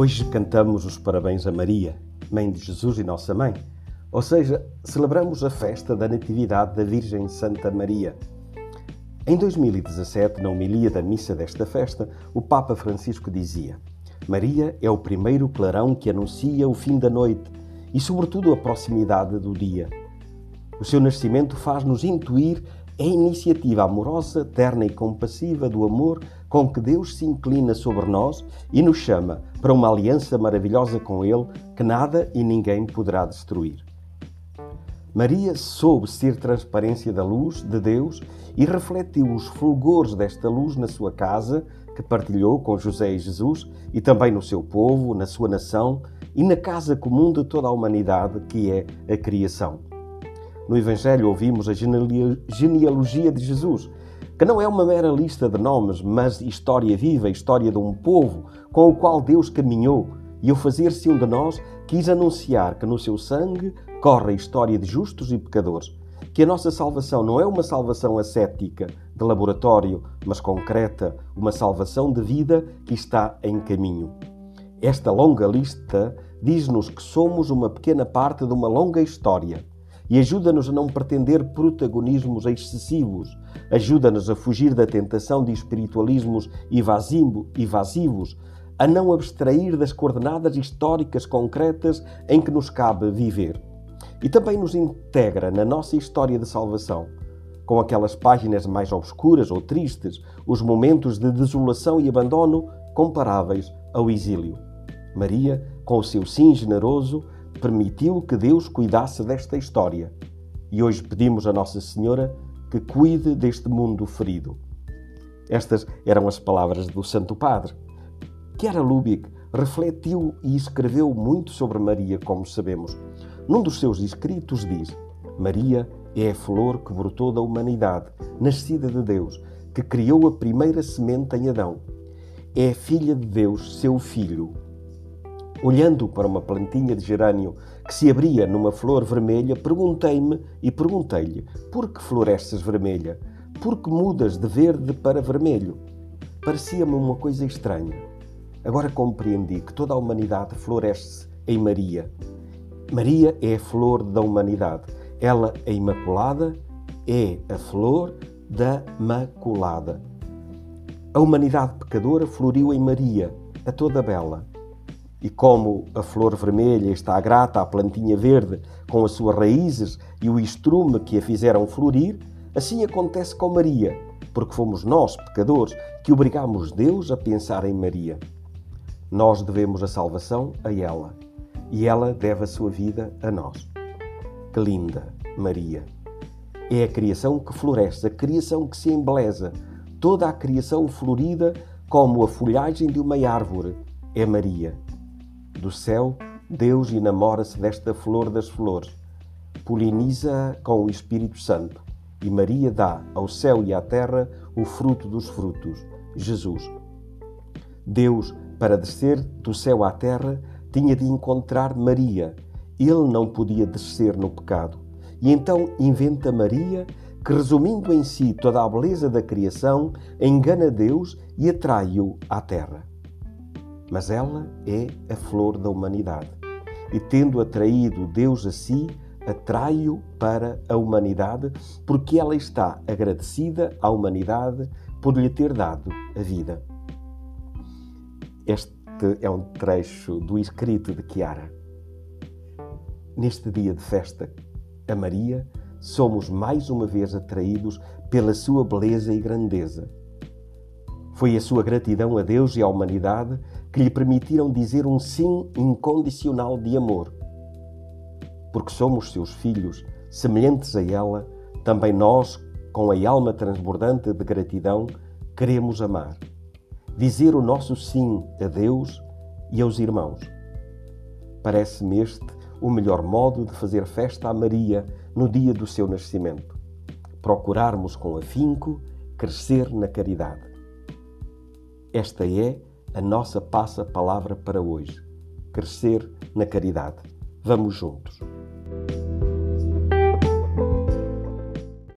Hoje cantamos os parabéns a Maria, Mãe de Jesus e Nossa Mãe, ou seja, celebramos a festa da Natividade da Virgem Santa Maria. Em 2017, na homilia da missa desta festa, o Papa Francisco dizia: Maria é o primeiro clarão que anuncia o fim da noite e, sobretudo, a proximidade do dia. O seu nascimento faz-nos intuir a iniciativa amorosa, terna e compassiva do amor com que Deus se inclina sobre nós e nos chama para uma aliança maravilhosa com Ele que nada e ninguém poderá destruir. Maria soube ser transparência da luz de Deus e refletiu os fulgores desta luz na sua casa, que partilhou com José e Jesus, e também no seu povo, na sua nação e na casa comum de toda a humanidade, que é a criação. No Evangelho ouvimos a genealogia de Jesus, que não é uma mera lista de nomes, mas história viva, história de um povo com o qual Deus caminhou e, ao fazer-se um de nós, quis anunciar que no seu sangue corre a história de justos e pecadores, que a nossa salvação não é uma salvação ascética, de laboratório, mas concreta, uma salvação de vida que está em caminho. Esta longa lista diz-nos que somos uma pequena parte de uma longa história e ajuda-nos a não pretender protagonismos excessivos, ajuda-nos a fugir da tentação de espiritualismos evasivos, a não abstrair das coordenadas históricas concretas em que nos cabe viver. E também nos integra na nossa história de salvação, com aquelas páginas mais obscuras ou tristes, os momentos de desolação e abandono comparáveis ao exílio. Maria, com o seu sim generoso, permitiu que Deus cuidasse desta história. E hoje pedimos a Nossa Senhora que cuide deste mundo ferido. Estas eram as palavras do Santo Padre. Chiara Lubick refletiu e escreveu muito sobre Maria, como sabemos. Num dos seus escritos diz: Maria é a flor que brotou da humanidade, nascida de Deus, que criou a primeira semente em Adão. É a filha de Deus, seu filho, Olhando para uma plantinha de gerânio que se abria numa flor vermelha, perguntei-me e perguntei-lhe: por que floresces vermelha? Por que mudas de verde para vermelho? Parecia-me uma coisa estranha. Agora compreendi que toda a humanidade floresce em Maria. Maria é a flor da humanidade. Ela é imaculada, é a flor da maculada. A humanidade pecadora floriu em Maria, a toda bela. E como a flor vermelha está grata à plantinha verde com as suas raízes e o estrume que a fizeram florir, assim acontece com Maria, porque fomos nós, pecadores, que obrigamos Deus a pensar em Maria. Nós devemos a salvação a ela e ela deve a sua vida a nós. Que linda, Maria! É a criação que floresce, a criação que se embeleza, toda a criação florida como a folhagem de uma árvore é Maria do céu, Deus enamora-se desta flor das flores, poliniza-a com o Espírito Santo, e Maria dá ao céu e à terra o fruto dos frutos, Jesus. Deus, para descer do céu à terra, tinha de encontrar Maria. Ele não podia descer no pecado. E então inventa Maria, que, resumindo em si toda a beleza da criação, engana Deus e atrai-o à terra mas ela é a flor da humanidade. E tendo atraído Deus a si, atrai-o para a humanidade, porque ela está agradecida à humanidade por lhe ter dado a vida. Este é um trecho do escrito de Chiara. Neste dia de festa a Maria, somos mais uma vez atraídos pela sua beleza e grandeza. Foi a sua gratidão a Deus e à humanidade que lhe permitiram dizer um sim incondicional de amor. Porque somos seus filhos, semelhantes a ela, também nós, com a alma transbordante de gratidão, queremos amar. Dizer o nosso sim a Deus e aos irmãos. Parece-me este o melhor modo de fazer festa a Maria no dia do seu nascimento. Procurarmos com afinco crescer na caridade. Esta é a nossa passa palavra para hoje. Crescer na caridade. Vamos juntos.